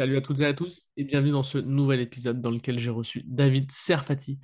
Salut à toutes et à tous et bienvenue dans ce nouvel épisode dans lequel j'ai reçu David Serfati.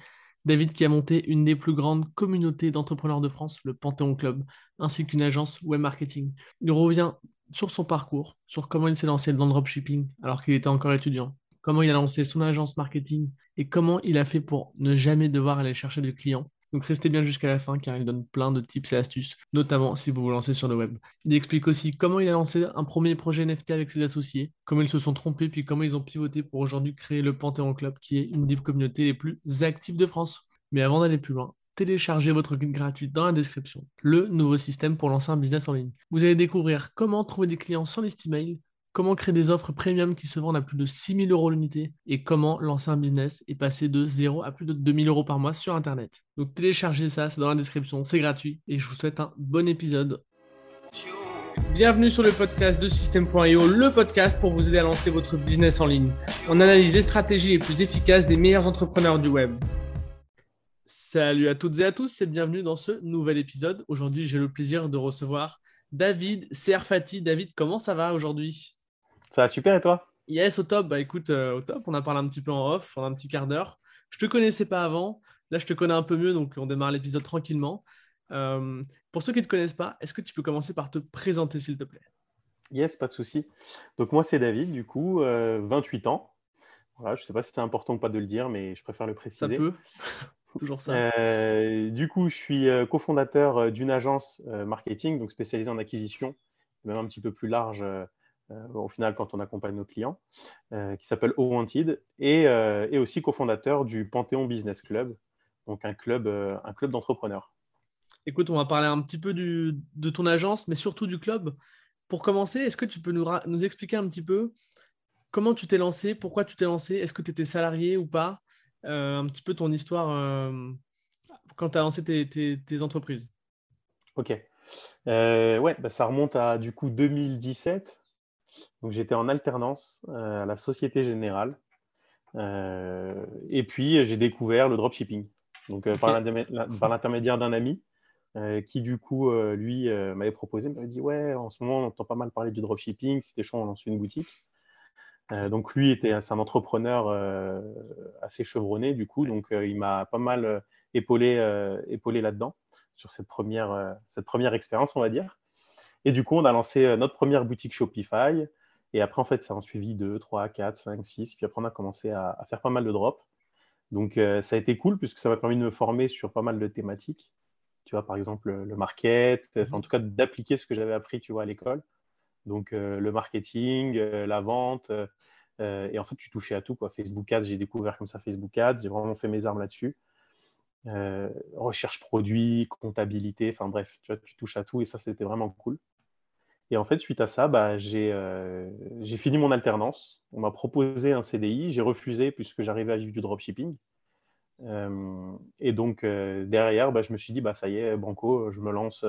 David qui a monté une des plus grandes communautés d'entrepreneurs de France, le Panthéon Club, ainsi qu'une agence web marketing. Il revient sur son parcours, sur comment il s'est lancé dans le dropshipping alors qu'il était encore étudiant, comment il a lancé son agence marketing et comment il a fait pour ne jamais devoir aller chercher de clients donc restez bien jusqu'à la fin car il donne plein de tips et astuces, notamment si vous vous lancez sur le web. Il explique aussi comment il a lancé un premier projet NFT avec ses associés, comment ils se sont trompés, puis comment ils ont pivoté pour aujourd'hui créer le Panthéon Club, qui est une des communautés les plus actives de France. Mais avant d'aller plus loin, téléchargez votre guide gratuit dans la description, le nouveau système pour lancer un business en ligne. Vous allez découvrir comment trouver des clients sans liste email, comment créer des offres premium qui se vendent à plus de 6000 euros l'unité et comment lancer un business et passer de 0 à plus de 2000 euros par mois sur Internet. Donc téléchargez ça, c'est dans la description, c'est gratuit et je vous souhaite un bon épisode. Bienvenue sur le podcast de System.io, le podcast pour vous aider à lancer votre business en ligne. On analyse les stratégies les plus efficaces des meilleurs entrepreneurs du web. Salut à toutes et à tous et bienvenue dans ce nouvel épisode. Aujourd'hui, j'ai le plaisir de recevoir David Serfati. David, comment ça va aujourd'hui? Ça va super et toi? Yes, au top. Bah écoute, euh, au top. On a parlé un petit peu en off, pendant un petit quart d'heure. Je te connaissais pas avant. Là, je te connais un peu mieux, donc on démarre l'épisode tranquillement. Euh, pour ceux qui ne te connaissent pas, est-ce que tu peux commencer par te présenter, s'il te plaît? Yes, pas de souci. Donc moi, c'est David, du coup, 28 euh, ans. Voilà, je ne sais pas si c'est important ou pas de le dire, mais je préfère le préciser. Ça peut. Toujours ça. du coup, je suis cofondateur d'une agence marketing, donc spécialisée en acquisition, même un petit peu plus large au final quand on accompagne nos clients, euh, qui s'appelle O Wanted, et, euh, et aussi cofondateur du Panthéon Business Club, donc un club, un club d'entrepreneurs. Écoute, on va parler un petit peu du, de ton agence, mais surtout du club. Pour commencer, est-ce que tu peux nous, nous, expliquer un petit peu comment tu t'es lancé, pourquoi tu t'es lancé, est-ce que tu étais salarié ou pas, un petit peu ton histoire quand tu as lancé tes, tes, entreprises? Ok. ouais, bah, ça remonte à du coup 2017. Donc j'étais en alternance euh, à la Société Générale. Euh, et puis j'ai découvert le dropshipping. Donc euh, par l'intermédiaire d'un ami qui du coup lui m'avait proposé, m'avait dit ouais en ce moment on entend pas mal parler du dropshipping, c'était chaud on lance une boutique. donc lui était c'est un entrepreneur assez chevronné du coup, donc il m'a pas mal épaulé, épaulé là-dedans sur cette première, cette première expérience on va dire. Et du coup, on a lancé euh, notre première boutique Shopify. Et après, en fait, ça en suivi 2, 3, 4, 5, 6. Puis après, on a commencé à, faire pas mal de drops. Donc, euh, ça a été cool puisque ça m'a permis de me former sur pas mal de thématiques. Tu vois, par exemple, le market, en tout cas, d'appliquer ce que j'avais appris, tu vois, à l'école. Donc, euh, le marketing, la vente. et en fait, tu touchais à tout, quoi. Facebook Ads, j'ai découvert comme ça Facebook Ads. J'ai vraiment fait mes armes là-dessus. recherche produit, comptabilité, enfin bref, tu, vois, tu touches à tout et ça, c'était vraiment cool. Et en fait, suite à ça, bah, euh, j'ai fini mon alternance. On m'a proposé un CDI. J'ai refusé puisque j'arrivais à vivre du dropshipping. Euh, et donc, euh, derrière, bah, je me suis dit, bah, ça y est, Banco, je me lance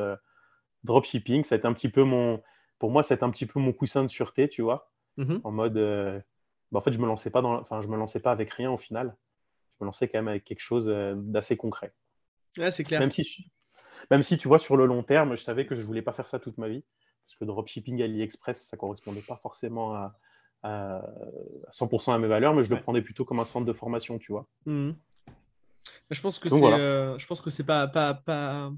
dropshipping. Ça un petit peu mon, pour moi, c'est un petit peu mon coussin de sûreté, tu vois. Mmh en mode, bah, en fait, je me lançais pas dans, enfin, je me lançais pas avec rien au final. Je me lançais quand même avec quelque chose d'assez concret. Ouais, c'est clair. Même si, même si, tu vois, sur le long terme, je savais que je voulais pas faire ça toute ma vie parce que dropshipping AliExpress, ça ne correspondait pas forcément à, 100% à mes valeurs, mais je le prenais plutôt comme un centre de formation, tu vois. Mmh. Je pense que c'est, euh, je pense que c'est pas, pas, pas,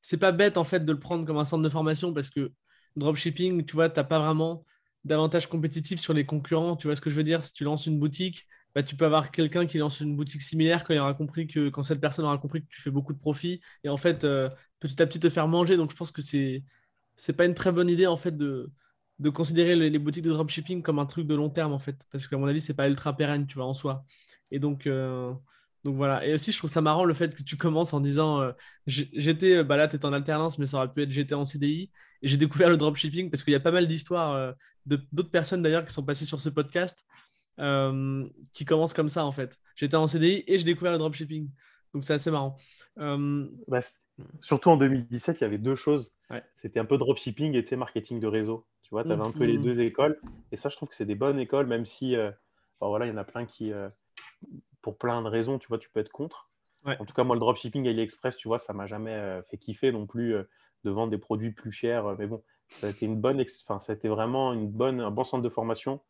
c'est pas bête en fait de le prendre comme un centre de formation parce que dropshipping, tu vois, tu n'as pas vraiment d'avantage compétitif sur les concurrents. Tu vois ce que je veux dire? Si tu lances une boutique, bah, tu peux avoir quelqu'un qui lance une boutique similaire quand il aura compris que quand cette personne aura compris que tu fais beaucoup de profit et en fait euh, petit à petit te faire manger. Donc je pense que c'est c'est pas une très bonne idée en fait de, considérer les, boutiques de dropshipping comme un truc de long terme en fait, parce qu'à mon avis c'est pas ultra pérenne, tu vois, en soi. Et donc, euh, donc voilà. Et aussi je trouve ça marrant le fait que tu commences en disant euh, j'étais, bah là t'es en alternance, mais ça aurait pu être j'étais en CDI et j'ai découvert le dropshipping parce qu'il y a pas mal d'histoires euh, d'autres personnes d'ailleurs qui sont passées sur ce podcast qui commencent comme ça en fait. J'étais en CDI et j'ai découvert le dropshipping. Donc c'est assez marrant. Bah, surtout en 2017, il y avait deux choses. C'était un peu dropshipping et marketing de réseau. Tu vois, tu avais un peu les mmh. deux écoles. Et ça, je trouve que c'est des bonnes écoles, même si euh, voilà, il y en a plein qui, euh, pour plein de raisons, tu vois, tu peux être contre. En tout cas, moi, le dropshipping AliExpress, tu vois, ça m'a jamais euh, fait kiffer non plus de vendre des produits plus chers. mais bon, ça a été une bonne, enfin, ça a été vraiment une bonne, un bon centre de formation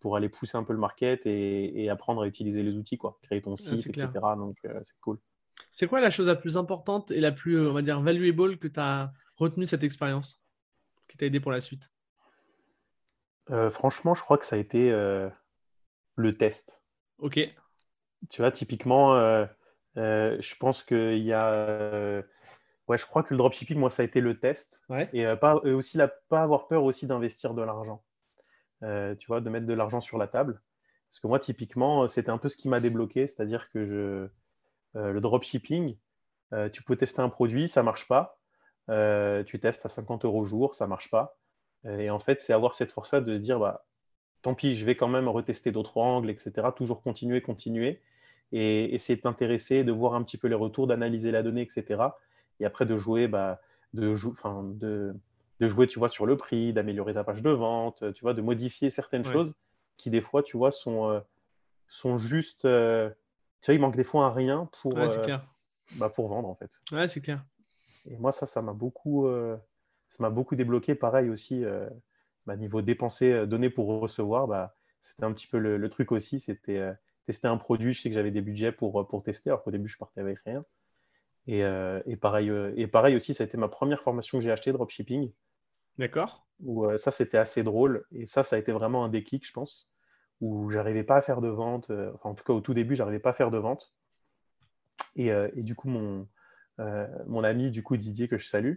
pour aller pousser un peu le market et, apprendre à utiliser les outils, quoi. Créer ton site, etc. Donc, c'est cool. C'est quoi la chose la plus importante et la plus, on va dire, valuable que tu as retenu cette expérience, qui t'a aidé pour la suite? Franchement, je crois que ça a été le test. Ok. Tu vois, typiquement, je pense qu'il y a Ouais, je crois que le dropshipping, moi, ça a été le test. Et, euh, pas, aussi, la, pas avoir peur aussi d'investir de l'argent. Euh, tu vois, de mettre de l'argent sur la table. Parce que moi, typiquement, c'était un peu ce qui m'a débloqué. C'est-à-dire que je, euh, le dropshipping, tu peux tester un produit, ça ne marche pas. tu testes à 50 euros au jour, ça ne marche pas. Et en fait, c'est avoir cette force-là de se dire, bah, tant pis, je vais quand même retester d'autres angles, etc. Toujours continuer, continuer. Et essayer de t'intéresser, de voir un petit peu les retours, d'analyser la donnée, etc et après de jouer, bah, de, de, de, jouer, tu vois, sur le prix, d'améliorer ta page de vente, tu vois, de modifier certaines choses qui des fois, tu vois, sont, euh, sont juste, euh, tu vois, il manque des fois un rien pour, euh, bah, pour vendre en fait. Ouais, c'est clair. Et moi, ça, ça m'a beaucoup, ça m'a beaucoup débloqué. Pareil aussi, bah, niveau dépenser, donner pour recevoir, bah, c'était un petit peu le, le truc aussi. C'était tester un produit. Je sais que j'avais des budgets pour, pour tester, alors qu'au début, je partais avec rien. Euh, et, pareil, euh, et pareil aussi, ça a été ma première formation que j'ai achetée, dropshipping. D'accord. Où euh, ça, c'était assez drôle. Et ça, ça a été vraiment un déclic, je pense, où j'arrivais pas à faire de vente. enfin, en tout cas, au tout début, j'arrivais pas à faire de vente. Et, et du coup, mon, mon ami, du coup, Didier, que je salue,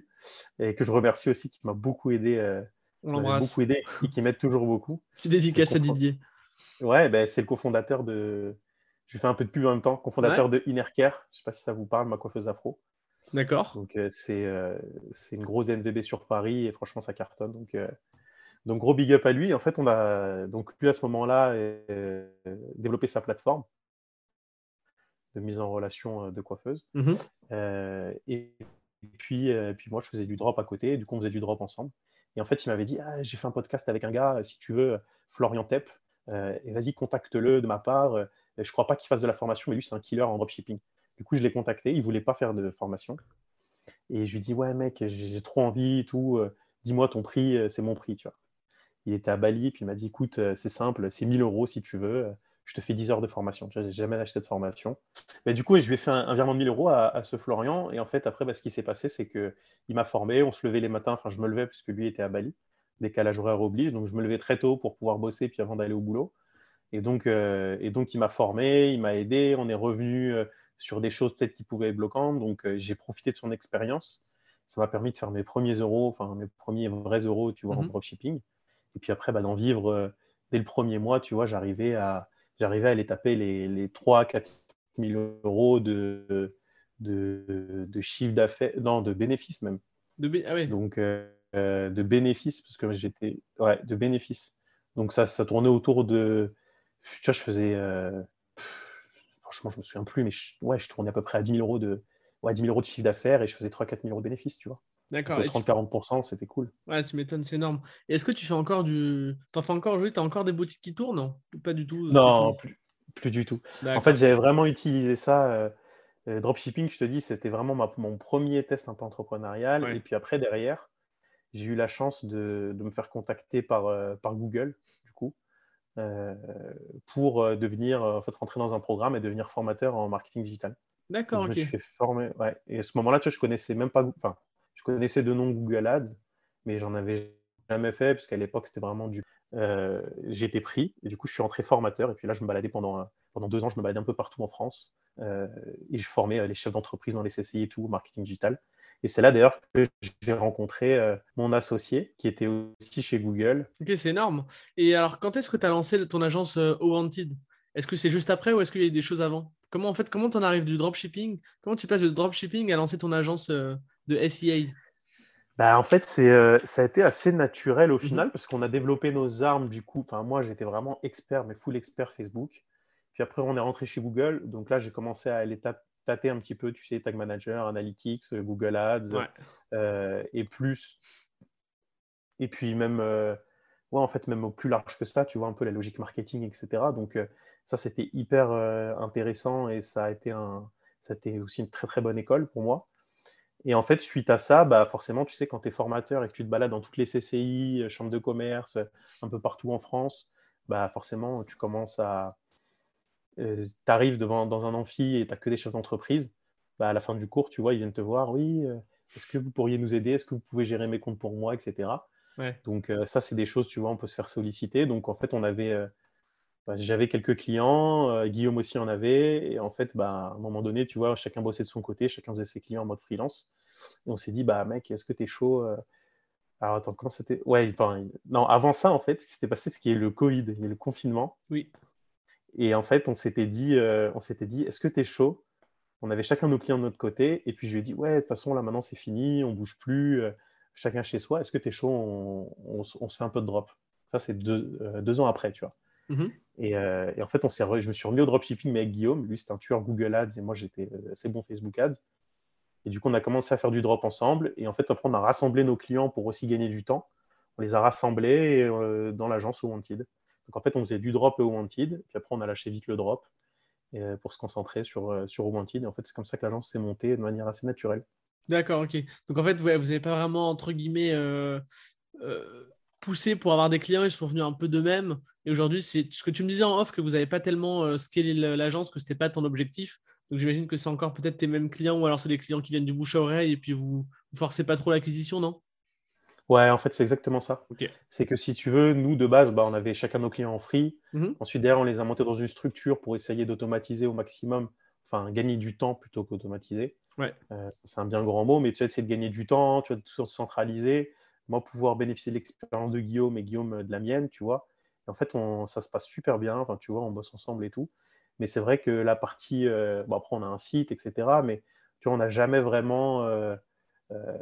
et que je remercie aussi, qui m'a beaucoup aidé. On. Beaucoup aidé et qui m'aide toujours beaucoup. Tu dédicace à Didier. Ouais, ben, c'est le cofondateur de, je fais un peu de pub en même temps, cofondateur de Inner Care. Je ne sais pas si ça vous parle, ma coiffeuse afro. D'accord. Donc, euh, euh, c'est une grosse NVB sur Paris et franchement, ça cartonne. Donc, euh, donc gros big up à lui. En fait, on a donc lui à ce moment-là développé sa plateforme de mise en relation de coiffeuse. Mhm. et, puis, puis moi, je faisais du drop à côté. Du coup, on faisait du drop ensemble. Et en fait, il m'avait dit ah, J'ai fait un podcast avec un gars, si tu veux, Florian Tep. et vas-y, contacte-le de ma part je ne crois pas qu'il fasse de la formation, mais lui, c'est un killer en dropshipping. Du coup, je l'ai contacté, il ne voulait pas faire de formation. Et je lui dis, ouais, mec, j'ai trop envie, tout. Euh, dis-moi ton prix, euh, c'est mon prix, tu vois. Il était à Bali, puis il m'a dit, écoute, euh, c'est simple, c'est 1000 euros si tu veux. Je te fais 10 heures de formation. Vois, j'ai jamais acheté de formation. Mais du coup, je lui ai fait un, virement de 1000 euros à, ce Florian. Et en fait, après, bah, ce qui s'est passé, c'est qu'il m'a formé. On se levait les matins. Enfin, je me levais parce que lui était à Bali. Décalage horaire oblige. Donc, je me levais très tôt pour pouvoir bosser, puis avant d'aller au boulot. Et donc, euh, et donc, il m'a formé, il m'a aidé. On est revenu euh, sur des choses peut-être qui pouvaient être bloquantes. Donc, euh, j'ai profité de son expérience. Ça m'a permis de faire mes premiers euros, enfin mes premiers vrais euros, tu vois, en mhm. dropshipping. Et puis après, bah, d'en vivre dès le premier mois, tu vois, j'arrivais à, j'arrivais à aller taper les, les 3 4 000 euros de, de, de chiffre d'affaires, non, de bénéfices même. De ah Donc, de bénéfices, parce que j'étais, ouais, de bénéfices. Donc, ça, ça tournait autour de tu vois, je faisais. Euh, franchement, je me souviens plus, mais je, ouais, je tournais à peu près à 10 000 euros de, ouais, 10 euros de chiffre d'affaires et je faisais 3-4 000 euros de bénéfices, tu vois. D'accord. 30-40%, c'était cool. Ouais, tu m'étonnes, c'est énorme. Et est-ce que tu fais encore du. T'en fais encore aujourd'hui? Tu as encore des boutiques qui tournent Non? Pas du tout Non, plus, plus, du tout. En fait, j'avais vraiment utilisé ça. Euh, euh, dropshipping, je te dis, c'était vraiment mon premier test un peu entrepreneurial. Et puis après, derrière, j'ai eu la chance de, de me faire contacter par, par Google euh, pour euh, devenir, euh, en fait, rentrer dans un programme et devenir formateur en marketing digital. D'accord, ok. Je me suis fait former, ouais. Et à ce moment-là, tu vois, je connaissais même pas, enfin, je connaissais de nom Google Ads, mais j'en avais jamais fait, parce qu'à l'époque, c'était vraiment du. j'ai été pris, et du coup, je suis rentré formateur, et puis là, je me baladais pendant, pendant deux ans, je me baladais un peu partout en France, et je formais les chefs d'entreprise dans les CCI et tout, marketing digital. Et c'est là d'ailleurs que j'ai rencontré euh, mon associé qui était aussi chez Google. Ok, c'est énorme. Et alors, quand est-ce que tu as lancé ton agence euh, Wanted? Est-ce que c'est juste après ou est-ce qu'il y a des choses avant? Comment en fait, comment en arrives du dropshipping? Comment tu passes de dropshipping à lancer ton agence euh, de SEA bah, en fait, c'est, ça a été assez naturel au mhm. final parce qu'on a développé nos armes du coup. Enfin, moi, j'étais vraiment expert, mais full expert Facebook. Puis après, on est rentré chez Google. Donc là, j'ai commencé à l'étape tâter un petit peu, tu sais, Tag Manager, Analytics, euh, Google Ads, euh, et plus. Et puis même, euh, ouais, en fait, même au plus large que ça, tu vois un peu la logique marketing, etc. Donc ça, c'était hyper intéressant et ça a été un, ça a été aussi une très très bonne école pour moi. Et en fait, suite à ça, bah forcément, tu sais, quand tu es formateur et que tu te balades dans toutes les CCI, chambres de commerce, un peu partout en France, bah forcément, tu commences à. tu arrives devant, dans un amphi et tu n'as que des chefs d'entreprise. Bah, à la fin du cours, tu vois, ils viennent te voir. Oui, est-ce que vous pourriez nous aider? Est-ce que vous pouvez gérer mes comptes pour moi, etc. Donc, ça, c'est des choses, tu vois, on peut se faire solliciter. Donc, en fait, on avait. Bah, j'avais quelques clients, Guillaume aussi en avait. Et en fait, bah, à un moment donné, tu vois, chacun bossait de son côté, chacun faisait ses clients en mode freelance. Et on s'est dit, bah, mec, est-ce que tu es chaud alors attends, comment c'était Ouais, non, avant ça, en fait, ce qui s'était passé, c'est qu'il y a eu le Covid, il y a eu le confinement. Oui. Et en fait, on s'était dit, euh, on s'était dit, est-ce que tu es chaud? On avait chacun nos clients de notre côté. Et puis je lui ai dit, ouais, de toute façon, là maintenant, c'est fini, on bouge plus, euh, chacun chez soi. Est-ce que tu es chaud on, se fait un peu de drop. Ça, c'est deux, euh, deux, ans après, tu vois. Mm-hmm. et, et, en fait, on je me suis remis au dropshipping, mais avec Guillaume. Lui, c'est un tueur Google Ads et moi, j'étais assez bon Facebook Ads. Et du coup, on a commencé à faire du drop ensemble. Et en fait, après, on a rassemblé nos clients pour aussi gagner du temps. On les a rassemblés euh, dans l'agence Wanted. Donc en fait, on faisait du drop au Wanted. Puis après, on a lâché vite le drop euh, pour se concentrer sur, euh, sur Wanted. Et en fait, c'est comme ça que l'agence s'est montée de manière assez naturelle. D'accord, ok. Donc en fait, vous n'avez pas vraiment, entre guillemets, poussé pour avoir des clients. Ils sont venus un peu d'eux-mêmes. Et aujourd'hui, c'est ce que tu me disais en off, que vous n'avez pas tellement scalé l'agence, que ce n'était pas ton objectif. Donc j'imagine que c'est encore peut-être tes mêmes clients ou alors c'est des clients qui viennent du bouche à oreille et puis vous ne forcez pas trop l'acquisition, non? Ouais, en fait, c'est exactement ça. C'est que si tu veux, nous, de base, bah, on avait chacun nos clients en free. Mhm. Ensuite, derrière, on les a montés dans une structure pour essayer d'automatiser au maximum, enfin, gagner du temps plutôt qu'automatiser. Ouais. Euh, c'est un bien grand mot, mais tu vois, c'est de gagner du temps, tu vas tout centraliser. Moi, pouvoir bénéficier de l'expérience de Guillaume et Guillaume euh, de la mienne, tu vois. en fait, on, ça se passe super bien. Enfin, tu vois, on bosse ensemble et tout. Mais c'est vrai que la partie, euh, bon, après on a un site, etc. Mais tu vois, on n'a jamais vraiment euh, euh,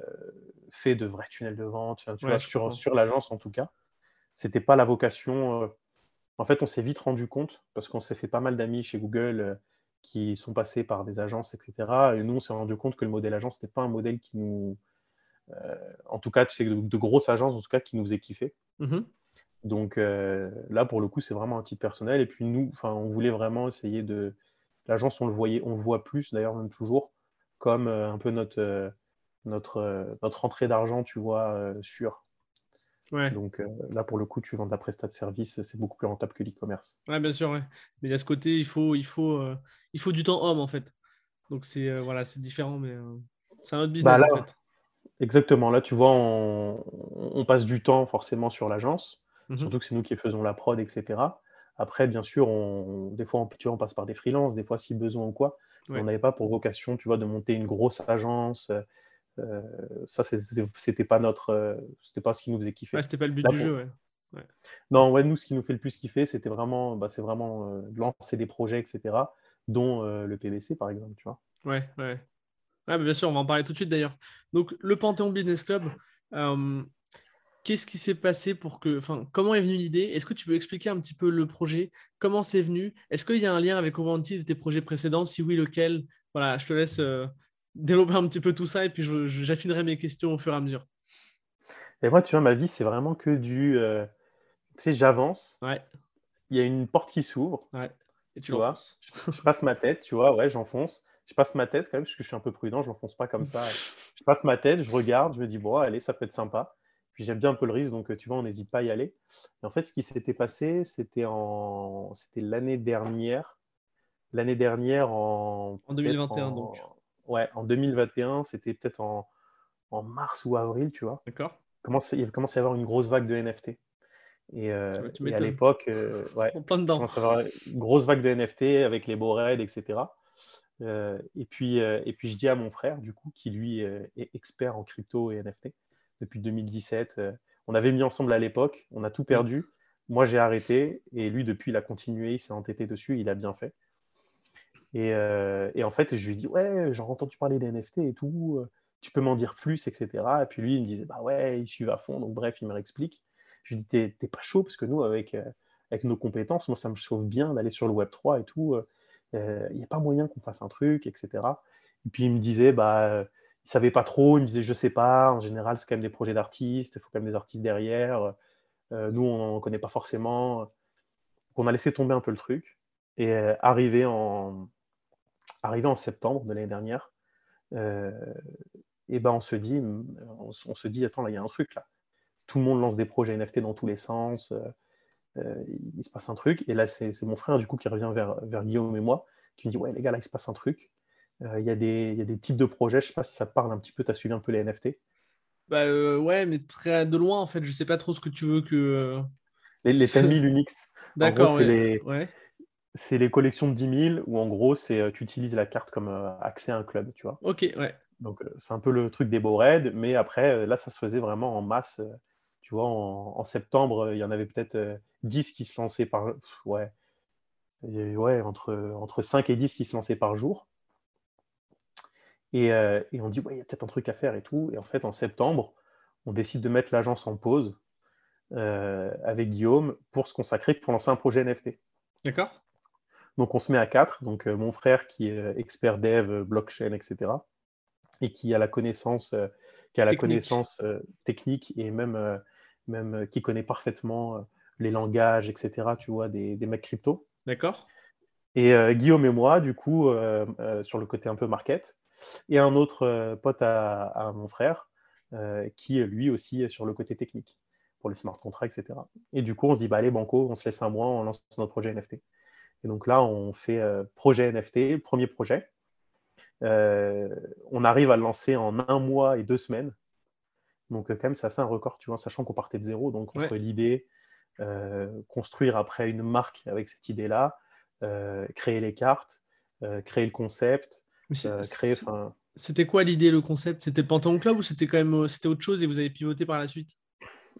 fait de vrais tunnels de vente, tu vois, sur, sur l'agence en tout cas. C'était pas la vocation. En fait, on s'est vite rendu compte parce qu'on s'est fait pas mal d'amis chez Google qui sont passés par des agences, etc. Et nous, on s'est rendu compte que le modèle agence n'était pas un modèle qui nous, en tout cas, de, de, grosses agences, en tout cas, qui nous faisait kiffer. Mmh donc euh, là, pour le coup, c'est vraiment un titre personnel. Et puis nous, on voulait vraiment essayer de. L'agence, on le voyait, on le voit plus, d'ailleurs, même toujours, comme euh, un peu notre, euh, notre, notre entrée d'argent, tu vois, sûre. Ouais. Donc là, pour le coup, tu vends de la prestat de service, c'est beaucoup plus rentable que l'e-commerce. Ouais, bien sûr, ouais. Mais à ce côté, il faut, il faut, il faut du temps homme, en fait. Donc c'est voilà, c'est différent, mais c'est un autre bah business, en fait. Exactement. Là, tu vois, on, on passe du temps forcément sur l'agence. Mmh Surtout que c'est nous qui faisons la prod, etc. Après, bien sûr, on, des fois, on, tu vois, on passe par des freelances, des fois, si besoin ou quoi. On n'avait pas pour vocation, tu vois, de monter une grosse agence. Euh, ça, c'était pas notre, euh, c'était pas ce qui nous faisait kiffer. Ouais, c'était pas le but du jeu, ouais. Non, ouais, nous, ce qui nous fait le plus kiffer, c'était vraiment, bah, c'est vraiment euh, lancer des projets, etc. Dont le PBC, par exemple, tu vois. Ouais, ouais. Ouais, bien sûr, on va en parler tout de suite d'ailleurs. Donc, le Panthéon Business Club, Qu'est-ce qui s'est passé pour que. Enfin, comment est venue l'idée? Est-ce que tu peux expliquer un petit peu le projet? Comment c'est venu? Est-ce qu'il y a un lien avec Ovanti de tes projets précédents? Si oui, lequel? Voilà, je te laisse euh, développer un petit peu tout ça et puis j'affinerai mes questions au fur et à mesure. Et moi, tu vois, ma vie, c'est vraiment que du. Euh, tu sais, j'avance. Ouais. Il y a une porte qui s'ouvre. Ouais. Et tu, vois, je, passe ma tête, tu vois, ouais, j'enfonce. Je passe ma tête quand même, parce que je suis un peu prudent, je n'enfonce pas comme ça. je passe ma tête, je regarde, je me dis, bon, allez, ça peut être sympa. Puis j'aime bien un peu le risque, donc tu vois, on n'hésite pas à y aller. Et en fait, ce qui s'était passé, c'était en... c'était l'année dernière. L'année dernière, en. En 2021, donc. Ouais, en 2021, c'était peut-être en... en mars ou avril, tu vois. D'accord. Il commencé à y avoir une grosse vague de NFT. Et, euh, à l'époque, euh, ouais, on plein dedans. avoir une grosse vague de NFT avec les beaux raids, etc. Euh, et, puis, et puis, je dis à mon frère, du coup, qui lui est expert en crypto et NFT, depuis 2017. Euh, on avait mis ensemble à l'époque, on a tout perdu. Moi, j'ai arrêté et lui, depuis, il a continué, il s'est entêté dessus, il a bien fait. Et, euh, en fait, je lui ai dit, ouais, j'ai entendu parler des NFT et tout, euh, tu peux m'en dire plus, etc. Et puis lui, il me disait, bah ouais, il suit à fond. Donc bref, il me réexplique. Je lui dis, t'es pas chaud parce que nous, avec, avec nos compétences, moi, ça me chauffe bien d'aller sur le Web 3 et tout. Il n'y a pas moyen qu'on fasse un truc, etc. Et puis il me disait, bah, il savait pas trop, il me disait je sais pas, en général c'est quand même des projets d'artistes, il faut quand même des artistes derrière, euh, nous on ne connaît pas forcément. on a laissé tomber un peu le truc. Et euh, arrivé, en, arrivé en septembre de l'année dernière, euh, et ben on se dit, on, se dit attends là il y a un truc là, tout le monde lance des projets NFT dans tous les sens, il se passe un truc. Et là, c'est mon frère, du coup, qui revient vers, vers Guillaume et moi, qui me dit Ouais, les gars, là, il se passe un truc. Il y, a des, y, a des types de projets. Je sais pas si ça parle un petit peu. Tu as suivi un peu les NFT bah, Ouais, mais très de loin, en fait. Je sais pas trop ce que tu veux que. Les, les 10 000 Unix. D'accord, c'est les, c'est les collections de 10 000 où, en gros, c'est tu utilises la carte comme accès à un club, tu vois. Ok, ouais. Donc, c'est un peu le truc des beaux raids, mais après, là, ça se faisait vraiment en masse. Tu vois, en, septembre, il y en avait peut-être 10 qui se lançaient par. Ouais, ouais entre, entre 5 et 10 qui se lançaient par jour. Et, et on dit, ouais, il y a peut-être un truc à faire et tout. Et en fait, en septembre, on décide de mettre l'agence en pause avec Guillaume pour se consacrer, pour lancer un projet NFT. D'accord. Donc, on se met à quatre. Donc, mon frère qui est expert dev, blockchain, etc et qui a la connaissance, euh, qui a la technique. connaissance euh, technique et même, euh, même qui connaît parfaitement les langages, etc., tu vois, des, des mecs crypto. D'accord. Et Guillaume et moi, du coup, sur le côté un peu market, et un autre pote à, mon frère, qui lui aussi est sur le côté technique, pour les smart contracts, etc. Et du coup, on se dit, bah, allez, Banco, on se laisse un mois, on lance notre projet NFT. Et donc là, on fait projet NFT, premier projet. Euh, on arrive à le lancer en un mois et deux semaines. Donc, quand même, c'est assez un record, tu vois, sachant qu'on partait de zéro. Donc, entre l'idée, euh, construire après une marque avec cette idée-là, euh, créer les cartes, créer le concept, créer. C'était quoi l'idée, le concept? C'était Panthéon Club ou c'était quand même c'était autre chose et vous avez pivoté par la suite?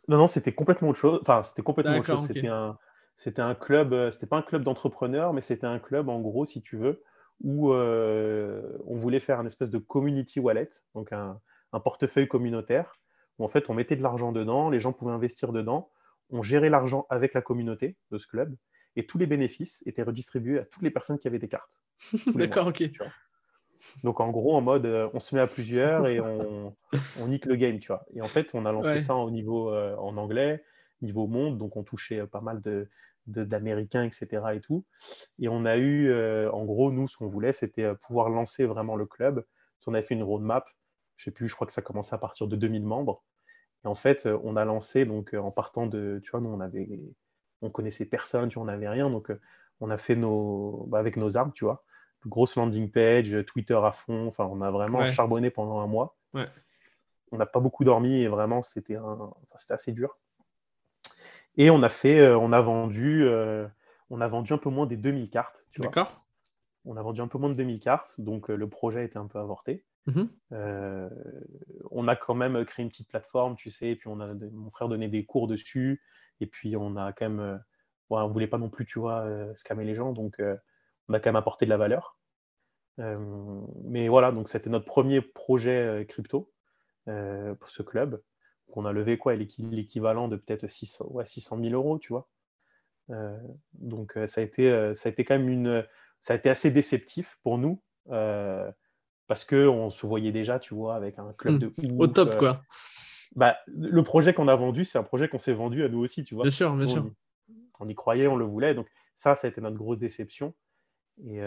Non, non, c'était complètement autre chose. Enfin, c'était complètement autre chose. C'était un, c'était un club. C'était pas un club d'entrepreneurs, mais c'était un club, en gros, si tu veux, où euh, on voulait faire un espèce de community wallet, donc un, portefeuille communautaire, où en fait on mettait de l'argent dedans, les gens pouvaient investir dedans, on gérait l'argent avec la communauté de ce club, et tous les bénéfices étaient redistribués à toutes les personnes qui avaient des cartes. D'accord, ok. Donc en gros, en mode, euh, on se met à plusieurs et on, on, nique le game, tu vois. Et en fait, on a lancé ça au niveau euh, en anglais, niveau monde, donc on touchait pas mal de, d'Américains, etc. Et tout. Et on a eu, euh, en gros, nous, ce qu'on voulait, c'était euh, pouvoir lancer vraiment le club. On a fait une roadmap, je sais plus, je crois que ça commençait à partir de 2000 membres. Et en fait, euh, on a lancé, donc en partant de, tu vois, nous, on avait, on connaissait personne, tu vois, on n'avait rien. Donc, on a fait nos, bah, avec nos armes, tu vois, grosse landing page, Twitter à fond. Enfin, on a vraiment charbonné pendant un mois. On n'a pas beaucoup dormi et vraiment, c'était un... assez dur. Et on a fait, euh, on a vendu, euh, on a vendu un peu moins des 2000 cartes. D'accord. On a vendu un peu moins de 2000 cartes, donc euh, le projet était un peu avorté. Mmh on a quand même créé une petite plateforme, tu sais, et puis on a, mon frère donnait des cours dessus, et puis on a quand même, bon, on voulait pas non plus, tu vois, scammer les gens, donc on a quand même apporté de la valeur. mais voilà, donc c'était notre premier projet crypto pour ce club qu'on a levé quoi l'équivalent de peut-être 600, ouais, 600 000 euros, tu vois. Euh, donc euh, ça a été euh, ça a été quand même une ça a été assez déceptif pour nous parce que on se voyait déjà, tu vois, avec un club hmm. de au top quoi. Bah, le projet qu'on a vendu, c'est un projet qu'on s'est vendu à nous aussi, tu vois. Bien sûr, bien sûr. On, y croyait, on le voulait, donc ça, ça a été notre grosse déception. Et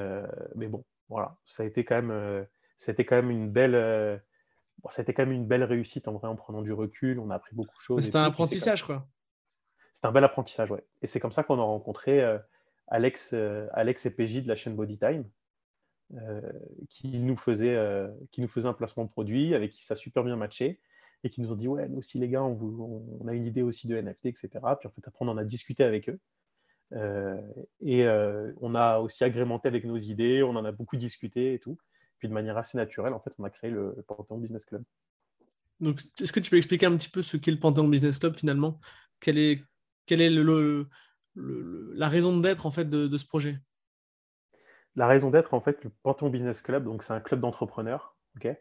mais bon, voilà, ça a été quand même, c'était quand même une belle quand même une belle réussite en vrai en prenant du recul. On a appris beaucoup de choses. C'était un apprentissage, quoi. C'était un bel apprentissage, ouais. Et c'est comme ça qu'on a rencontré euh, Alex, euh, Alex et PJ de la chaîne Bodytime, euh, qui, nous faisait, qui nous faisait un placement produit, avec qui ça a super bien matché, et qui nous ont dit Ouais, nous aussi, les gars, on, a une idée aussi de NFT, etc. Puis en fait, après, on en a discuté avec eux. et on a aussi agrémenté avec nos idées, on en a beaucoup discuté et tout. Puis de manière assez naturelle, en fait, on a créé le, Panthéon Business Club. Donc, est-ce que tu peux expliquer un petit peu ce qu'est le Panthéon Business Club finalement? Quelle est, quelle est le, la raison d'être en fait de, ce projet? La raison d'être, en fait, le Panthéon Business Club, donc c'est un club d'entrepreneurs, ok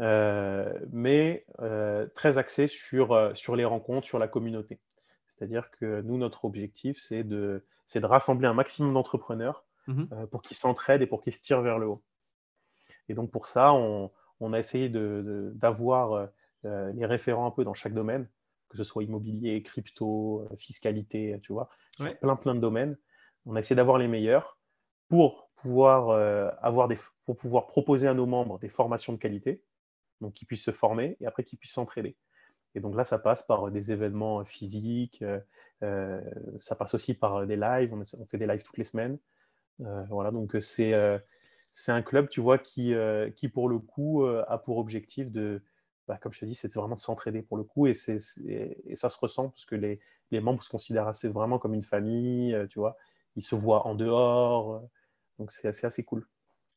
euh, mais euh, très axé sur, euh, sur les rencontres, sur la communauté. C'est-à-dire que nous, notre objectif, c'est de, de rassembler un maximum d'entrepreneurs mmh pour qu'ils s'entraident et pour qu'ils se tirent vers le haut. Et donc pour ça, on, a essayé d'avoir les référents un peu dans chaque domaine, que ce soit immobilier, crypto, fiscalité, tu vois, plein plein de domaines. On a essayé d'avoir les meilleurs pour pouvoir avoir des, pour pouvoir proposer à nos membres des formations de qualité, donc qu'ils puissent se former et après qu'ils puissent s'entraider. Et donc là, ça passe par des événements physiques, ça passe aussi par des lives, on, fait des lives toutes les semaines. voilà, donc c'est un club, tu vois, qui, euh, qui pour le coup euh, a pour objectif de, bah, comme je te dis, c'est vraiment de s'entraider pour le coup et, c'est, et ça se ressent parce que les, les, membres se considèrent assez vraiment comme une famille, euh, tu vois, ils se voient en dehors, donc c'est assez, assez cool.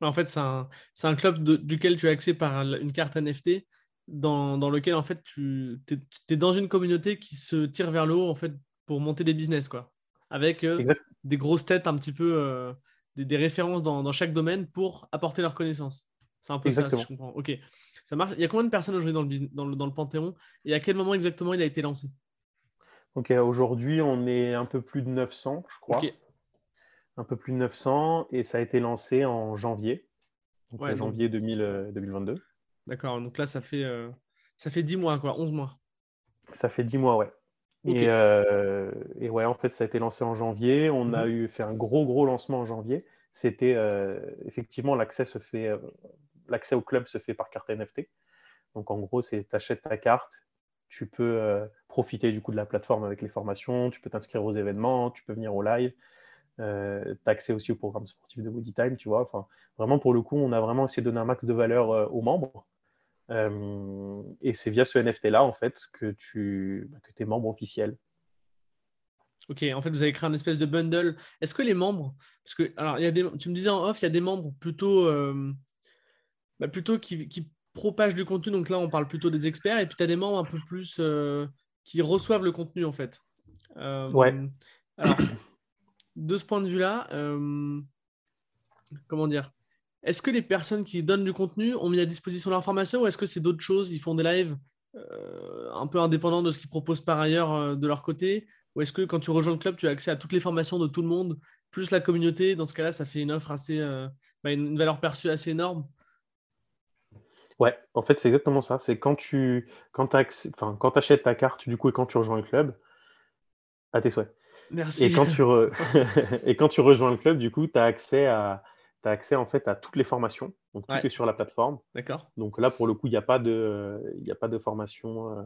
En fait, c'est un, club duquel tu as accès par une carte NFT dans, dans lequel en fait tu es, dans une communauté qui se tire vers le haut en fait pour monter des business quoi, avec des grosses têtes un petit peu des, références dans, chaque domaine pour apporter leurs connaissances. C'est un peu ça, si je comprends. Ok, ça marche. Il y a combien de personnes aujourd'hui dans le, dans, le, dans le Panthéon et à quel moment exactement il a été lancé? Ok, aujourd'hui, on est un peu plus de 900, je crois. Un peu plus de 900 et ça a été lancé en janvier, donc janvier 2022. Euh, D'accord, donc là, ça fait, euh, ça fait 10 mois, quoi, 11 mois. Ça fait 10 mois, ouais. Euh, et, ouais, en fait, ça a été lancé en janvier. On a mhm. eu fait un gros, gros lancement en janvier. C'était euh, effectivement l'accès se fait, l'accès au club se fait par carte NFT. Donc en gros, c'est tu achètes ta carte, tu peux profiter du coup de la plateforme avec les formations, tu peux t'inscrire aux événements, tu peux venir au live. Tu as accès aussi au programme sportif de Body Time, tu vois. Enfin, vraiment, pour le coup, on a vraiment essayé de donner un max de valeur aux membres. Euh, et c'est via ce NFT-là, en fait, que tu bah, que es membre officiel. Ok, en fait, vous avez créé un espèce de bundle. Est-ce que les membres, parce que alors il y a des, tu me disais en off, il y a des membres plutôt, euh, bah, plutôt qui, qui, propagent du contenu. Donc là, on parle plutôt des experts, et puis tu as des membres un peu plus euh, qui reçoivent le contenu en fait. ouais. Alors, de ce point de vue-là, comment dire est-ce que les personnes qui donnent du contenu ont mis à disposition leur formation ou est-ce que c'est d'autres choses Ils font des lives euh, un peu indépendants de ce qu'ils proposent par ailleurs euh, de leur côté Ou est-ce que quand tu rejoins le club, tu as accès à toutes les formations de tout le monde, plus la communauté Dans ce cas-là, ça fait une offre assez, euh, bah, une valeur perçue assez énorme? Ouais, en fait, c'est exactement ça. C'est quand tu achètes ta carte, du coup, et quand tu rejoins le club, à tes souhaits. Merci. Et quand tu, et quand tu rejoins le club, du coup, tu as accès à, tu as accès en fait à toutes les formations. Donc tout est sur la plateforme. D'accord. Donc là, pour le coup, il n'y a, pas de, a pas de formation euh,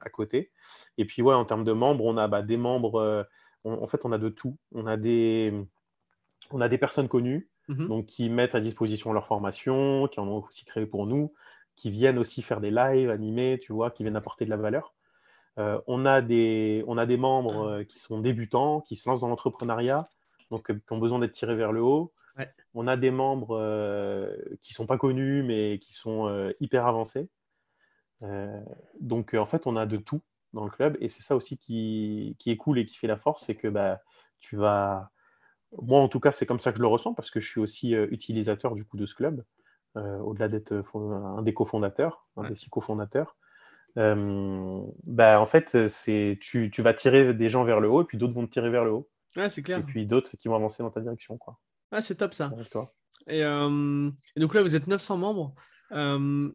à côté. Et puis, ouais, en termes de membres, on a bah, des membres. Euh, en fait, on a de tout. On a des, on a des personnes connues mmh donc, qui mettent à disposition leur formation, qui en ont aussi créé pour nous, qui viennent aussi faire des lives animés, tu vois, qui viennent apporter de la valeur. Euh, on, a des, on a des membres qui sont débutants, qui se lancent dans l'entrepreneuriat, donc qui ont besoin d'être tirés vers le haut. On a des membres euh, qui ne sont pas connus, mais qui sont euh, hyper avancés. Euh, donc, en fait, on a de tout dans le club. Et c'est ça aussi qui, est cool et qui fait la force, c'est que bah, tu vas... Moi, en tout cas, c'est comme ça que je le ressens, parce que je suis aussi utilisateur du coup de ce club, au-delà d'être un des cofondateurs, un des six cofondateurs. Bah, en fait, c'est tu, tu, vas tirer des gens vers le haut, et puis d'autres vont te tirer vers le haut. c'est clair. Et puis d'autres qui vont avancer dans ta direction. Quoi. Ah, c'est top ça. Euh, et, donc là, vous êtes 900 membres. Euh,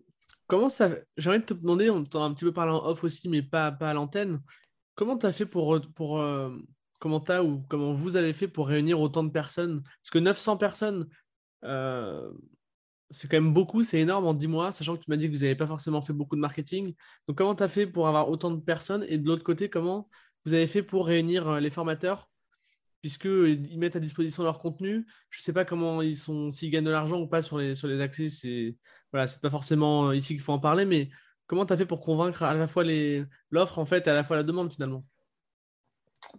comment ça. J'ai envie de te demander, on t'en a un petit peu parlé en off aussi, mais pas, pas à l'antenne. Comment tu as fait pour. pour euh, comment tu ou comment vous avez fait pour réunir autant de personnes? Parce que 900 personnes, c'est quand même beaucoup, c'est énorme en 10 mois, sachant que tu m'as dit que vous n'avez pas forcément fait beaucoup de marketing. Donc, comment tu as fait pour avoir autant de personnes? Et de l'autre côté, comment vous avez fait pour réunir les formateurs? Puisqu'ils mettent à disposition leur contenu. Je ne sais pas comment ils sont, s'ils gagnent de l'argent ou pas sur les, sur les accès. C'est voilà, pas forcément euh, ici qu'il faut en parler, mais comment tu as fait pour convaincre à la fois l'offre en fait et à la fois la demande finalement?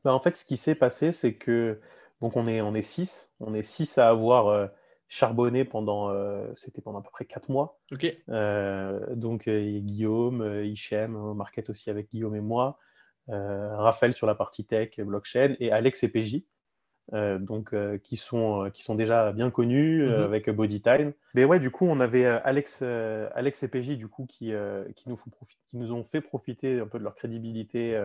Bah, En fait, ce qui s'est passé, c'est que donc on est on six, on est six à avoir euh, charbonné pendant euh, c'était pendant à peu près quatre mois. Ok. donc Guillaume, Hichem, Market aussi avec Guillaume et moi. Raphaël sur la partie tech, blockchain, et Alex et PJ. Euh, donc euh, qui sont euh, qui sont déjà bien connus mhm. avec Bodytime. Mais ouais, du coup, on avait Alex Alex et PJ du coup qui qui nous font qui nous ont fait profiter un peu de leur crédibilité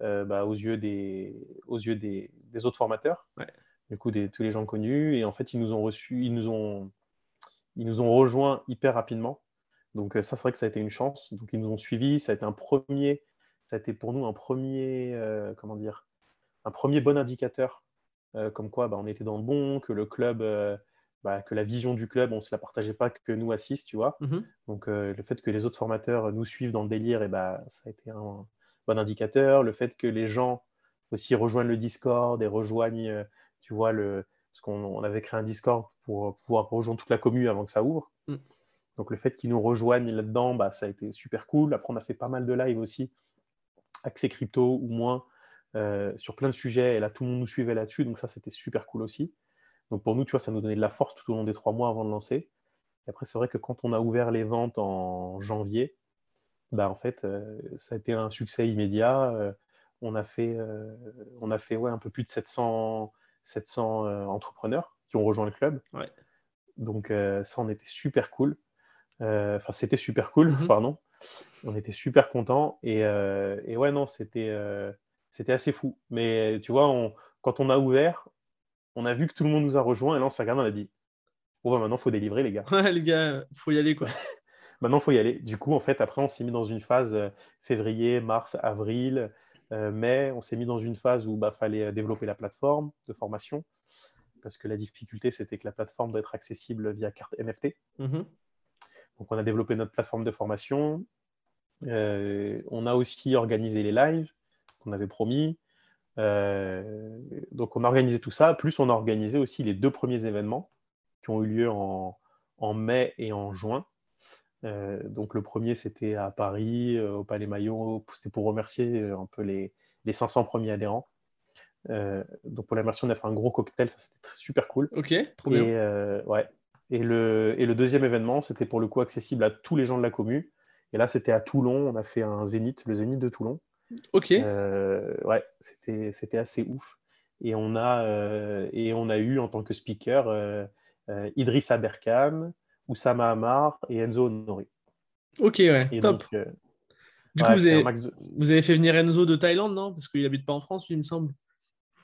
bah, aux yeux des aux yeux des, des autres formateurs. Du coup, des, tous les gens connus et en fait, ils nous ont reçus, ils nous ont ils nous ont rejoints hyper rapidement. Donc ça, c'est vrai que ça a été une chance. Donc ils nous ont suivis. Ça a été un premier, ça a été pour nous un premier, comment dire, un premier bon indicateur euh, comme quoi bah, on était dans le bon, que le club euh, bah, que la vision du club, on ne se la partageait pas que nous 6, tu vois. Mhm. Donc, le fait que les autres formateurs nous suivent dans le délire, et bah, ça a été un bon indicateur. Le fait que les gens aussi rejoignent le Discord et rejoignent, tu vois, le... parce qu'on avait créé un Discord pour pouvoir rejoindre toute la commune avant que ça ouvre. Mm. Donc, le fait qu'ils nous rejoignent là-dedans, bah, ça a été super cool. Après, on a fait pas mal de lives aussi, accès crypto ou moins, sur plein de sujets. Et là, tout le monde nous suivait là-dessus. Donc, ça, c'était super cool aussi. Donc pour nous, tu vois, ça nous donnait de la force tout au long des trois mois avant de lancer. Et après, c'est vrai que quand on a ouvert les ventes en janvier, bah, en fait, euh, ça a été un succès immédiat. Euh, on a fait, euh, on a fait ouais, un peu plus de 700, 700 entrepreneurs qui ont rejoint le club. Ouais. Donc ça, on était super cool. Enfin, c'était super cool, Mhm. pardon. On était super contents. Et, et ouais, non, c'était c'était assez fou. Mais tu vois, on- quand on a ouvert, on a vu que tout le monde nous a rejoints et là on s'est regardé, on a dit Bon, bah, maintenant il faut délivrer les gars. Ouais, les gars, faut y aller quoi. Maintenant il faut y aller. Du coup, en fait, après on s'est mis dans une phase euh, février, mars, avril, euh, mai. On s'est mis dans une phase où bah, fallait euh, développer la plateforme de formation parce que la difficulté c'était que la plateforme doit être accessible via carte NFT. Mhm. Donc on a développé notre plateforme de formation. Euh, on a aussi organisé les lives qu'on avait promis. Euh, donc on a organisé tout ça, plus on a organisé aussi les deux premiers événements qui ont eu lieu en, en mai et en juin. Euh, donc le premier c'était à Paris, euh, au Palais Maillot, c'était pour remercier euh, un peu les, les 500 premiers adhérents. Donc pour la remercier, on a fait un gros cocktail, ça c'était super cool. Ok, trop Et, bien. ouais. et, le, et le deuxième événement, c'était pour le coup accessible à tous les gens de la commune. Et là, c'était à Toulon. On a fait un zénith, le zénith de Toulon. Ok, ouais, c'était c'était assez ouf. Et on, a, et on a eu en tant que speaker euh, euh, Idriss Aberkan, Oussama Hamar et Enzo Honoré. ok, ouais, Et top. donc, euh, du ouais, coup, vous avez, max de- vous avez fait venir Enzo de Thaïlande, non? Parce qu'il habite pas en France, lui, il me semble.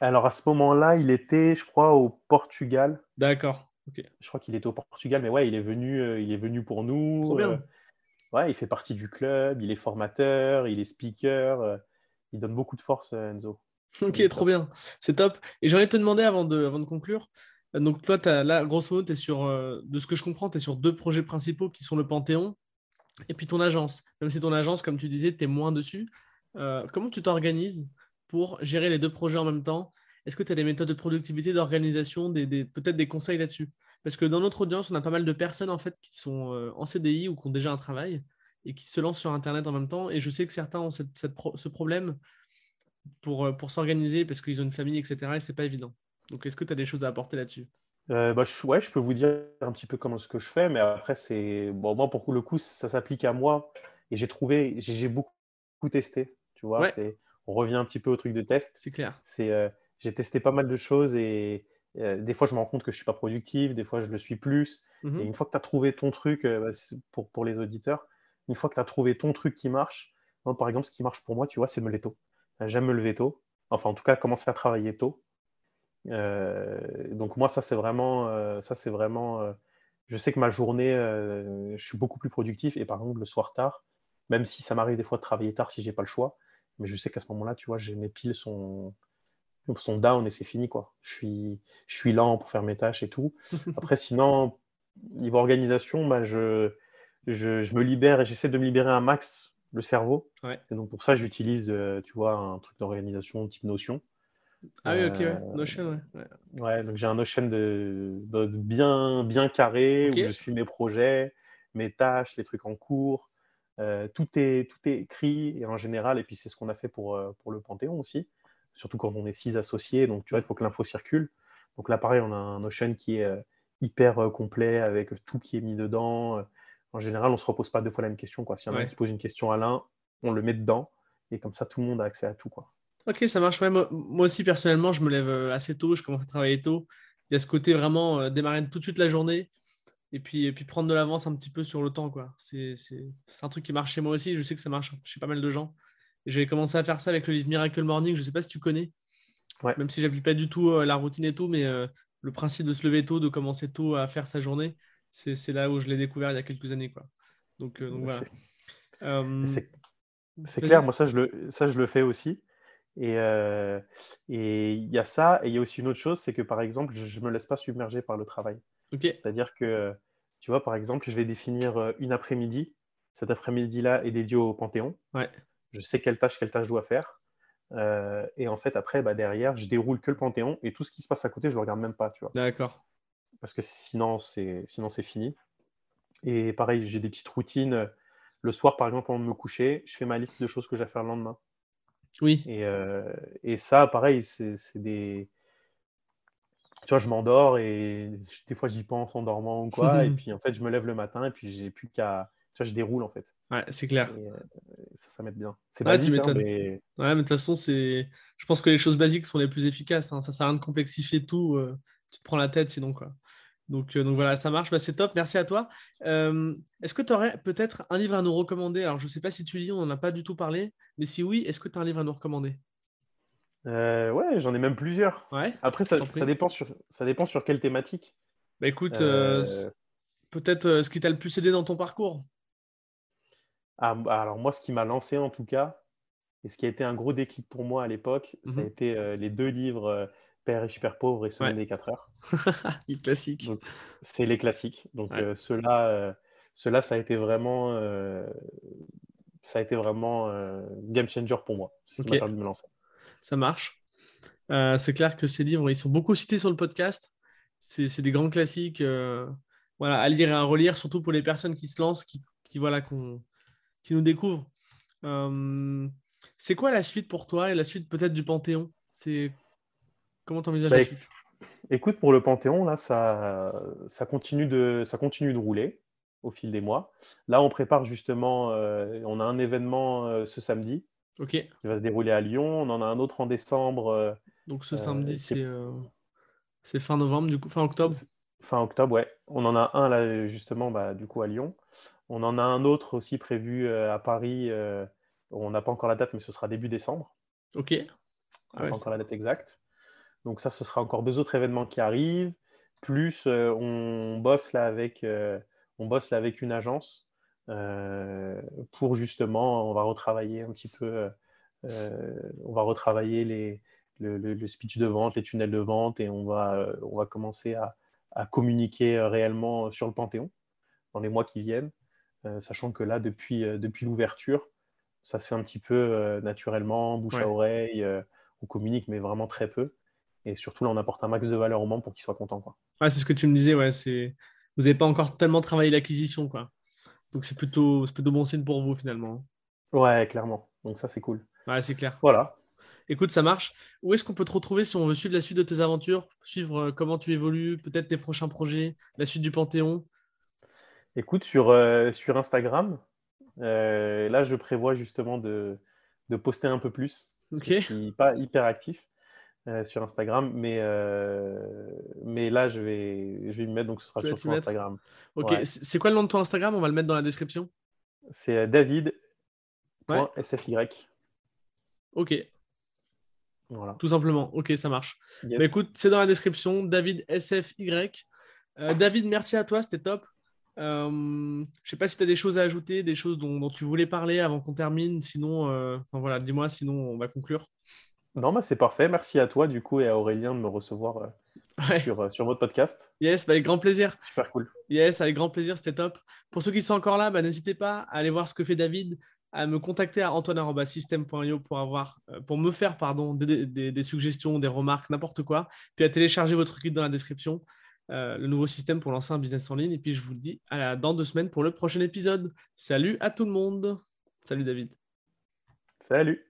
Alors à ce moment-là, il était, je crois, au Portugal. D'accord. Ok. Je crois qu'il était au Portugal, mais ouais, il est venu, euh, il est venu pour nous. Trop bien. euh, ouais, il fait partie du club, il est formateur, il est speaker. euh, il donne beaucoup de force, Enzo. Ok, trop bien. C'est top. Et j'aurais te demander avant de, avant de conclure. Donc, toi, t'as- là, grosso modo, es sur, euh, de ce que je comprends, tu es sur deux projets principaux qui sont le Panthéon et puis ton agence. Même si ton agence, comme tu disais, tu es moins dessus. euh, comment tu t'organises pour gérer les deux projets en même temps? Est-ce que tu as des méthodes de productivité, d'organisation, peut-être des conseils là-dessus? Parce que dans notre audience, on a pas mal de personnes en fait qui sont euh, en CDI ou qui ont déjà un travail et qui se lancent sur Internet en même temps. Et je sais que certains ont ce problème pour, pour s'organiser parce qu'ils ont une famille, etc. Et c'est pas évident. Donc, est-ce que tu as des choses à apporter là-dessus? Euh, bah, je, ouais, je peux vous dire un petit peu comment ce que je fais, mais après, c'est. Bon, moi, pour le coup, ça s'applique à moi. Et j'ai trouvé, j'ai beaucoup, testé. Tu vois, Ouais. on revient un petit peu au truc de test. C'est clair. C'est, euh, j'ai testé pas mal de choses et euh, des fois, je me rends compte que je suis pas productif, des fois, je le suis plus. Mhm. Et une fois que tu as trouvé ton truc, bah, pour, pour les auditeurs, une fois que tu as trouvé ton truc qui marche, moi, par exemple, ce qui marche pour moi, tu vois, c'est me lever tôt. J'aime me lever tôt. Enfin, en tout cas, commencer à travailler tôt. Euh, donc moi, ça c'est vraiment, euh, ça c'est vraiment. euh, je sais que ma journée, je suis beaucoup plus productif et par contre le soir tard, même si ça m'arrive des fois de travailler tard si j'ai pas le choix, mais je sais qu'à ce moment-là, tu vois, j'ai mes piles sont sont down et c'est fini quoi. Je suis, je suis lent pour faire mes tâches et tout. Après, sinon, niveau organisation, bah, je, je, je me libère et j'essaie de me libérer un max le cerveau. Ouais. Et donc pour ça, j'utilise, euh, tu vois, un truc d'organisation type Notion. Ah oui, ok, ouais. Euh, Notion, ouais. ouais. Ouais, donc j'ai un Notion de, bien, bien carré où je suis mes projets, mes tâches, les trucs en cours. Euh, tout, est, tout est écrit et en général, et puis c'est ce qu'on a fait pour, euh, pour le Panthéon aussi, surtout quand on est six associés, donc tu vois, il faut que l'info circule. Donc là, pareil, on a un Notion qui est hyper complet avec tout qui est mis dedans. En général, on ne se repose pas deux fois la même question. Quoi. S'il y en a un qui pose une question à l'un, on le met dedans et comme ça, tout le monde a accès à tout. Quoi. Ok, ça marche. Ouais, moi, moi aussi, personnellement, je me lève euh, assez tôt, je commence à travailler tôt. Il y a ce côté vraiment euh, démarrer tout de suite la journée et puis, et puis prendre de l'avance un petit peu sur le temps. quoi. C'est un truc qui marche chez moi aussi. Je sais que ça marche chez pas mal de gens. J'ai commencé à faire ça avec le livre Miracle Morning. Je ne sais pas si tu connais, Ouais. même si j'applique pas du tout euh, la routine et tout, mais euh, le principe de se lever tôt, de commencer tôt à faire sa journée, c'est là où je l'ai découvert il y a quelques années. Quoi. Donc, donc voilà. C'est- clair, moi ça je, le, ça je le fais aussi. Et et il y a ça, et il y a aussi une autre chose, c'est que par exemple, je ne me laisse pas submerger par le travail. C'est-à-dire que, tu vois, par exemple, je vais définir une après-midi. Cet après-midi-là est dédié au Panthéon. Ouais. Je sais quelle tâche, quelle tâche je dois faire. et en fait, après, bah, derrière, je déroule que le Panthéon et tout ce qui se passe à côté, je ne le regarde même pas, tu vois. D'accord. Parce que sinon, c'est sinon c'est fini. Et pareil, j'ai des petites routines. Le soir, par exemple, avant de me coucher, je fais ma liste de choses que j'ai à faire le lendemain. Oui. Et, et ça, pareil, c'est des. Tu vois, je m'endors et des fois j'y pense en dormant ou quoi. et puis en fait, je me lève le matin et puis j'ai plus qu'à. Tu vois, je déroule en fait. Ouais, c'est clair. Et, ça, ça m'aide bien. C'est Ouais, basique, hein, mais Ouais, mais de toute façon, c'est. Je pense que les choses basiques sont les plus efficaces. hein. Ça sert à rien de complexifier tout. euh, tu te prends la tête sinon, quoi. Donc, euh, donc voilà, ça marche. Bah, c'est top. Merci à toi. Euh, est-ce que tu aurais peut-être un livre à nous recommander? Alors, je ne sais pas si tu lis, on n'en a pas du tout parlé. Mais si oui, est-ce que tu as un livre à nous recommander? Euh, ouais, j'en ai même plusieurs. Ouais. Après, ça, dépend sur, ça dépend sur quelle thématique. Bah écoute, peut-être ce qui t'a le plus aidé dans ton parcours. ah, alors moi, ce qui m'a lancé en tout cas, et ce qui a été un gros déclic pour moi à l'époque, ça a Mhm. été les deux livres Père et Super Pauvre et Semaine Ouais. des 4 heures. Le classique. Donc, c'est les classiques. Donc, Ouais. euh, ceux-là, euh, ça a été vraiment, euh, ça a été vraiment game changer pour moi. C'est ce qui Ok. m'a permis de me lancer. Ça marche. C'est clair que ces livres, ils sont beaucoup cités sur le podcast. C'est des grands classiques voilà, à lire et à relire, surtout pour les personnes qui se lancent, qui, qui, voilà, qui nous découvrent. C'est quoi la suite pour toi et la suite peut-être du Panthéon? C'est Comment tu envisages Bah, la éc- suite? Écoute, pour le Panthéon, là, ça, ça continue de, ça continue de rouler au fil des mois. Là, on prépare justement, euh, on a un événement euh, ce samedi qui va se dérouler à Lyon. On en a un autre en décembre, euh, donc ce Euh, samedi, c'est- euh, fin novembre, du coup, fin octobre? fin octobre, ouais. On en a un là, justement, bah, du coup, à Lyon. On en a un autre aussi prévu euh, à Paris. euh, on n'a pas encore la date, mais ce sera début décembre. Ok. On Ah n'a ouais, pas encore la date exacte. Donc ça, ce sera encore deux autres événements qui arrivent. Plus, euh, on bosse là avec, euh, on bosse là avec une agence euh, pour justement, on va retravailler un petit peu, on va retravailler les, le, le- le speech de vente, les tunnels de vente, et on va, on va commencer à, à communiquer réellement sur le Panthéon dans les mois qui viennent, sachant que là, depuis, depuis l'ouverture, ça se fait un petit peu naturellement, bouche Ouais. à oreille, on communique, mais vraiment très peu. Et surtout, là, on apporte un max de valeur aux membres pour qu'ils soient contents. Quoi. Ouais, c'est ce que tu me disais, ouais, c'est vous n'avez pas encore tellement travaillé l'acquisition, quoi. Donc c'est plutôt, c'est plutôt bon signe pour vous finalement. Ouais, clairement. Donc ça, c'est cool. Ouais, c'est clair. Voilà. Écoute, ça marche. Où est-ce qu'on peut te retrouver si on veut suivre la suite de tes aventures, suivre euh, comment tu évolues, peut-être tes prochains projets, la suite du Panthéon? Écoute, sur, euh, sur Instagram, euh, là, je prévois justement de, de poster un peu plus. Ok. Je suis pas hyper actif euh, sur Instagram, mais, euh, mais là, je vais, je vais m'y mettre, donc ce sera sur Instagram. Ok. Ouais. C'est quoi le nom de ton Instagram? On va le mettre dans la description. C'est euh, david.sfy. Ouais. Ok, Voilà. tout simplement. Ok, ça marche. Yes. Bah, écoute, c'est dans la description. David SFY. Euh, David, merci à toi, c'était top. Euh, je sais pas si tu as des choses à ajouter, des choses dont, dont tu voulais parler avant qu'on termine. Sinon, euh, enfin voilà, dis-moi, sinon on va conclure. Non, bah, c'est parfait. Merci à toi, du coup, et à Aurélien de me recevoir euh, Ouais. sur, euh, sur votre podcast. Yes, bah, avec grand plaisir. Super cool. Yes, avec grand plaisir, c'était top. Pour ceux qui sont encore là, bah, n'hésitez pas à aller voir ce que fait David, à me contacter à antoine.system.io pour avoir, euh, pour me faire pardon, des, des- des suggestions, des remarques, n'importe quoi. Puis à télécharger votre guide dans la description, euh, le nouveau système pour lancer un business en ligne. Et puis je vous dis à la, dans deux semaines pour le prochain épisode. Salut à tout le monde. Salut David. Salut.